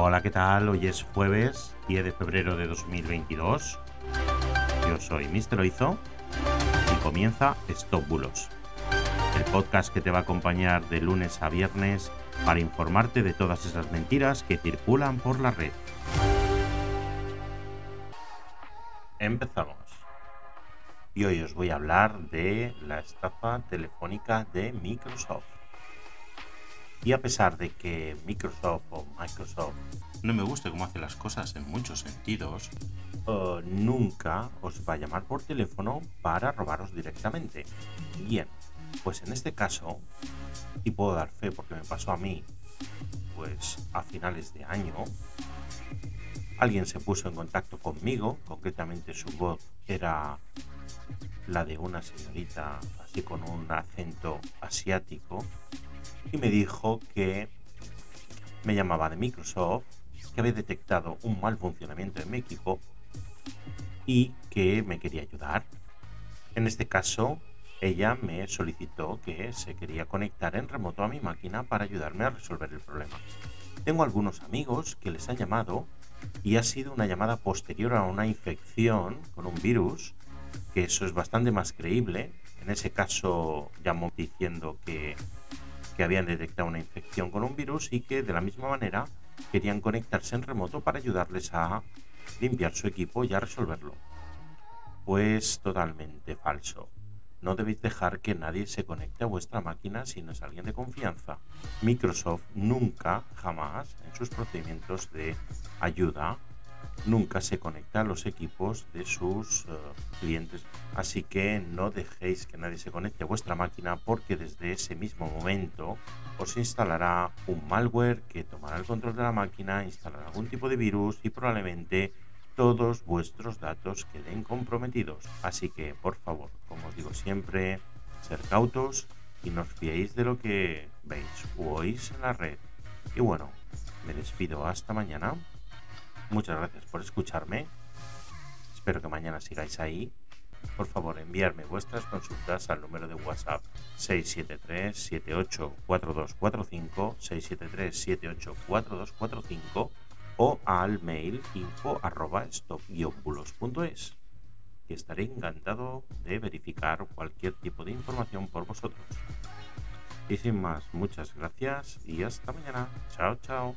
Hola, ¿qué tal? Hoy es jueves 10 de febrero de 2022. Yo soy Mr. Oizo y comienza Stop Bulos, el podcast que te va a acompañar de lunes a viernes para informarte de todas esas mentiras que circulan por la red. Empezamos. Y hoy os voy a hablar de la estafa telefónica de Microsoft. Y a pesar de que Microsoft o Microsoft no me guste cómo hace las cosas en muchos sentidos, uh, nunca os va a llamar por teléfono para robaros directamente. Bien, pues en este caso, y puedo dar fe porque me pasó a mí, pues a finales de año, alguien se puso en contacto conmigo, concretamente su voz era la de una señorita así con un acento asiático, y me dijo que me llamaba de Microsoft, que había detectado un mal funcionamiento en mi equipo y que me quería ayudar. En este caso, ella me solicitó que se quería conectar en remoto a mi máquina para ayudarme a resolver el problema. Tengo algunos amigos que les han llamado y ha sido una llamada posterior a una infección con un virus, que eso es bastante más creíble. En ese caso llamó diciendo que que habían detectado una infección con un virus y que de la misma manera querían conectarse en remoto para ayudarles a limpiar su equipo y a resolverlo. Pues totalmente falso. No debéis dejar que nadie se conecte a vuestra máquina si no es alguien de confianza. Microsoft nunca, jamás, en sus procedimientos de ayuda, nunca se conecta a los equipos de sus eh, clientes. Así que no dejéis que nadie se conecte a vuestra máquina porque desde ese mismo momento os instalará un malware que tomará el control de la máquina, instalará algún tipo de virus y probablemente todos vuestros datos queden comprometidos. Así que, por favor, como os digo siempre, ser cautos y no os fiéis de lo que veis o oís en la red. Y bueno, me despido hasta mañana Muchas gracias por escucharme. Espero que mañana sigáis ahí. Por favor, enviarme vuestras consultas al número de WhatsApp 673-784245, 673-784245 o al mail info arroba stop y estaré encantado de verificar cualquier tipo de información por vosotros. Y sin más, muchas gracias y hasta mañana. Chao, chao.